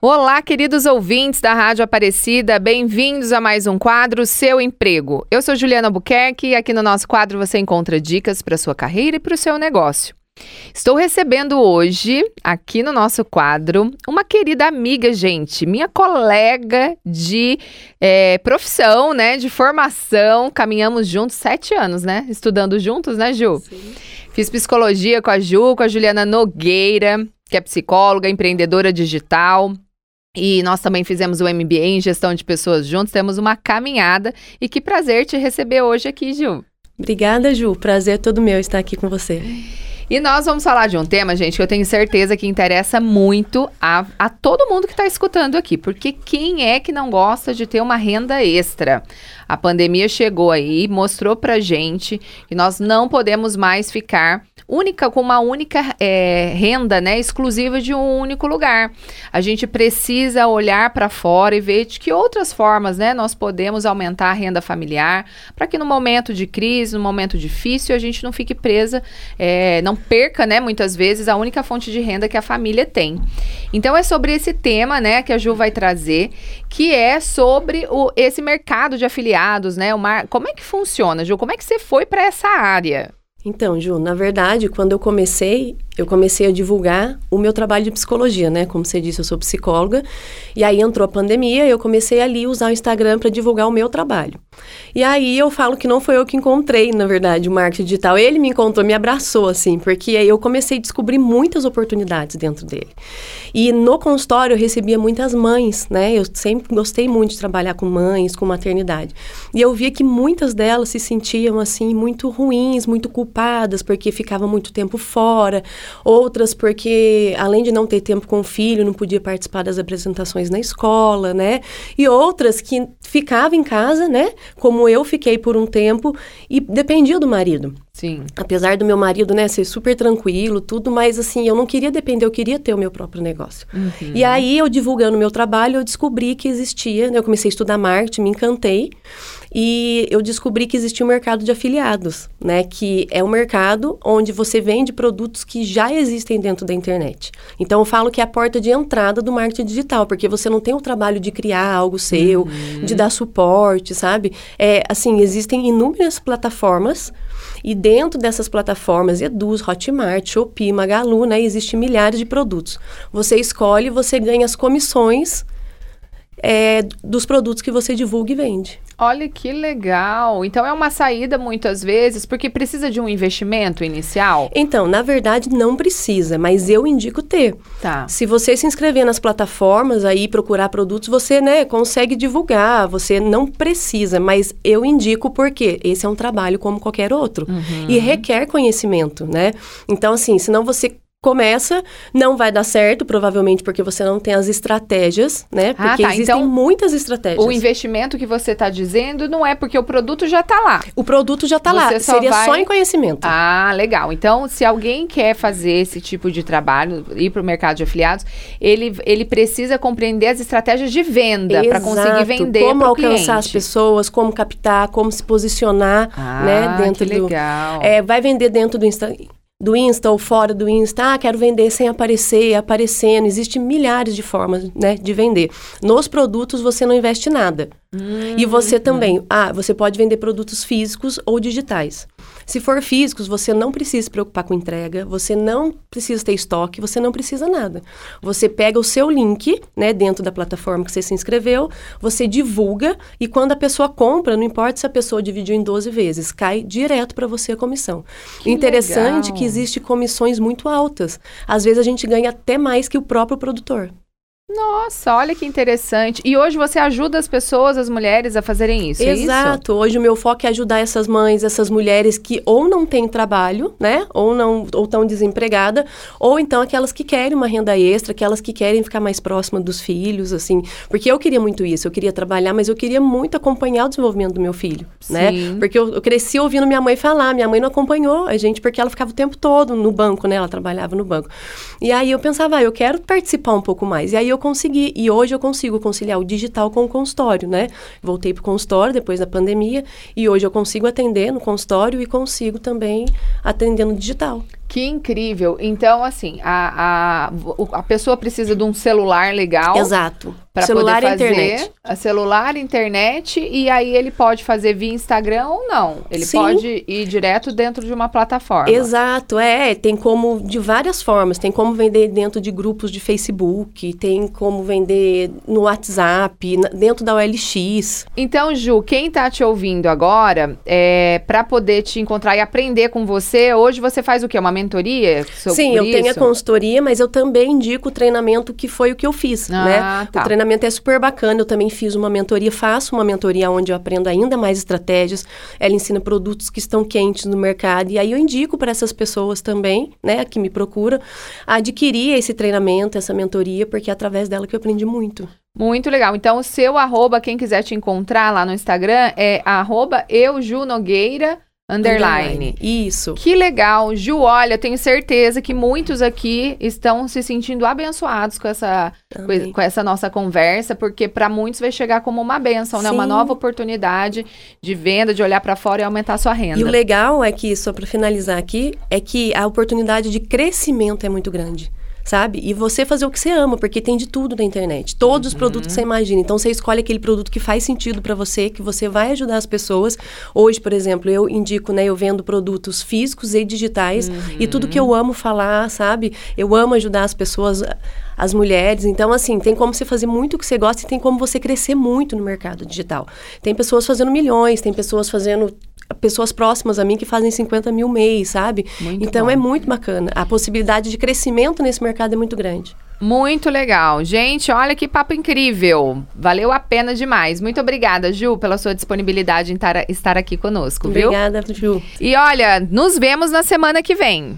Olá, queridos ouvintes da Rádio Aparecida, bem-vindos a mais um quadro Seu Emprego. Eu sou Juliana Buquerque e aqui no nosso quadro você encontra dicas para sua carreira e para o seu negócio. Estou recebendo hoje, aqui no nosso quadro, uma querida amiga, gente, minha colega de é, profissão, né, de formação. Caminhamos juntos sete anos, né? Estudando juntos, né, Ju? Sim. Fiz psicologia com a Ju, com a Juliana Nogueira, que é psicóloga, empreendedora digital. E nós também fizemos o MBA em gestão de pessoas juntos, temos uma caminhada. E que prazer te receber hoje aqui, Ju. Obrigada, Ju. Prazer é todo meu estar aqui com você. E nós vamos falar de um tema, gente, que eu tenho certeza que interessa muito a, a todo mundo que está escutando aqui. Porque quem é que não gosta de ter uma renda extra? A pandemia chegou aí, mostrou pra gente que nós não podemos mais ficar única com uma única é, renda, né, exclusiva de um único lugar. A gente precisa olhar para fora e ver de que outras formas, né, nós podemos aumentar a renda familiar para que no momento de crise, no momento difícil, a gente não fique presa, é, não perca, né, muitas vezes a única fonte de renda que a família tem. Então é sobre esse tema, né, que a Ju vai trazer, que é sobre o, esse mercado de afiliados, né, uma, como é que funciona, Ju? Como é que você foi para essa área? Então, Ju, na verdade, quando eu comecei, eu comecei a divulgar o meu trabalho de psicologia, né? Como você disse, eu sou psicóloga. E aí entrou a pandemia e eu comecei ali a usar o Instagram para divulgar o meu trabalho. E aí eu falo que não foi eu que encontrei, na verdade, o marketing digital. Ele me encontrou, me abraçou, assim, porque aí eu comecei a descobrir muitas oportunidades dentro dele. E no consultório eu recebia muitas mães, né? Eu sempre gostei muito de trabalhar com mães, com maternidade. E eu via que muitas delas se sentiam, assim, muito ruins, muito culpadas, porque ficavam muito tempo fora outras porque, além de não ter tempo com o filho, não podia participar das apresentações na escola, né? E outras que ficavam em casa, né? Como eu fiquei por um tempo e dependia do marido. Sim. Apesar do meu marido, né, ser super tranquilo, tudo, mas assim, eu não queria depender, eu queria ter o meu próprio negócio. Uhum. E aí, eu divulgando meu trabalho, eu descobri que existia, né, eu comecei a estudar marketing, me encantei, e eu descobri que existia um mercado de afiliados, né, que é um mercado onde você vende produtos que já existem dentro da internet. Então, eu falo que é a porta de entrada do marketing digital, porque você não tem o trabalho de criar algo seu, uhum. de dar suporte, sabe? É, assim, existem inúmeras plataformas e dentro dessas plataformas, Eduz, Hotmart, Shopee, Magalu, né, existem milhares de produtos. Você escolhe, você ganha as comissões é, dos produtos que você divulga e vende. Olha que legal. Então é uma saída muitas vezes, porque precisa de um investimento inicial? Então, na verdade, não precisa, mas eu indico ter. Tá. Se você se inscrever nas plataformas aí, procurar produtos, você né, consegue divulgar, você não precisa, mas eu indico porque esse é um trabalho como qualquer outro. Uhum. E requer conhecimento, né? Então, assim, senão você começa, não vai dar certo, provavelmente porque você não tem as estratégias, né? Ah, porque ah, tá. existem então, muitas estratégias. O investimento que você está dizendo não é porque o produto já está lá. O produto já está lá, só seria vai... só em conhecimento. Ah, legal. Então, se alguém quer fazer esse tipo de trabalho, ir para o mercado de afiliados, ele, ele precisa compreender as estratégias de venda para conseguir vender Como alcançar cliente. as pessoas, como captar, como se posicionar, ah, né? Dentro que legal. do... É, vai vender dentro do Instagram do Insta ou fora do Insta, ah, quero vender sem aparecer, aparecendo. Existem milhares de formas né, de vender. Nos produtos você não investe nada. Hum, e você também, hum. ah, você pode vender produtos físicos ou digitais. Se for físicos, você não precisa se preocupar com entrega, você não precisa ter estoque, você não precisa nada. Você pega o seu link, né, dentro da plataforma que você se inscreveu, você divulga e quando a pessoa compra, não importa se a pessoa dividiu em 12 vezes, cai direto para você a comissão. Que Interessante legal. que existe comissões muito altas. Às vezes a gente ganha até mais que o próprio produtor. Nossa, olha que interessante. E hoje você ajuda as pessoas, as mulheres, a fazerem isso, Exato. É hoje o meu foco é ajudar essas mães, essas mulheres que ou não têm trabalho, né? Ou não ou estão desempregadas, ou então aquelas que querem uma renda extra, aquelas que querem ficar mais próxima dos filhos, assim. Porque eu queria muito isso, eu queria trabalhar, mas eu queria muito acompanhar o desenvolvimento do meu filho, né? Sim. né? Porque eu, eu cresci ouvindo minha mãe falar, minha mãe não acompanhou a gente porque ela ficava o tempo todo no banco, né? Ela trabalhava no banco. E aí eu pensava, ah, eu quero participar um pouco mais. E aí eu eu consegui. E hoje eu consigo conciliar o digital com o consultório, né? Voltei para o consultório depois da pandemia e hoje eu consigo atender no consultório e consigo também atender no digital. Que incrível. Então, assim, a, a, a pessoa precisa de um celular legal. Exato. Para poder fazer internet. a celular, internet, e aí ele pode fazer via Instagram ou não. Ele Sim. pode ir direto dentro de uma plataforma. Exato, é. Tem como de várias formas. Tem como vender dentro de grupos de Facebook, tem como vender no WhatsApp, dentro da OLX. Então, Ju, quem tá te ouvindo agora, é, para poder te encontrar e aprender com você, hoje você faz o quê? Uma mentoria Sim, eu tenho a isso? consultoria, mas eu também indico o treinamento que foi o que eu fiz, Ah, né? tá. O treinamento é super bacana, eu também fiz uma mentoria, faço uma mentoria onde eu aprendo ainda mais estratégias, ela ensina produtos que estão quentes no mercado, e aí eu indico para essas pessoas também, né, que me procuram, adquirir esse treinamento, essa mentoria, porque é através dela que eu aprendi muito. Muito legal. Então, o seu arroba, quem quiser te encontrar lá no Instagram, é arroba eujunogueira, underline. Isso. Que legal. Ju, olha, tenho certeza que muitos aqui estão se sentindo abençoados com essa, Amém. com essa nossa conversa, porque para muitos vai chegar como uma benção, né? Uma nova oportunidade de venda, de olhar para fora e aumentar a sua renda. E o legal é que, só para finalizar aqui, é que a oportunidade de crescimento é muito grande. Sabe? E você fazer o que você ama, porque tem de tudo na internet. Todos os produtos que você imagina. Então você escolhe aquele produto que faz sentido para você, que você vai ajudar as pessoas. Hoje, por exemplo, eu indico, né? Eu vendo produtos físicos e digitais. E tudo que eu amo falar, sabe? Eu amo ajudar as pessoas, as mulheres. Então, assim, tem como você fazer muito o que você gosta e tem como você crescer muito no mercado digital. Tem pessoas fazendo milhões, tem pessoas fazendo pessoas próximas a mim que fazem 50 mil mês, sabe? Muito então bom. é muito bacana. A possibilidade de crescimento nesse mercado é muito grande. Muito legal. Gente, olha que papo incrível. Valeu a pena demais. Muito obrigada, Ju, pela sua disponibilidade em tar- estar aqui conosco, viu? Obrigada, Ju. E olha, nos vemos na semana que vem.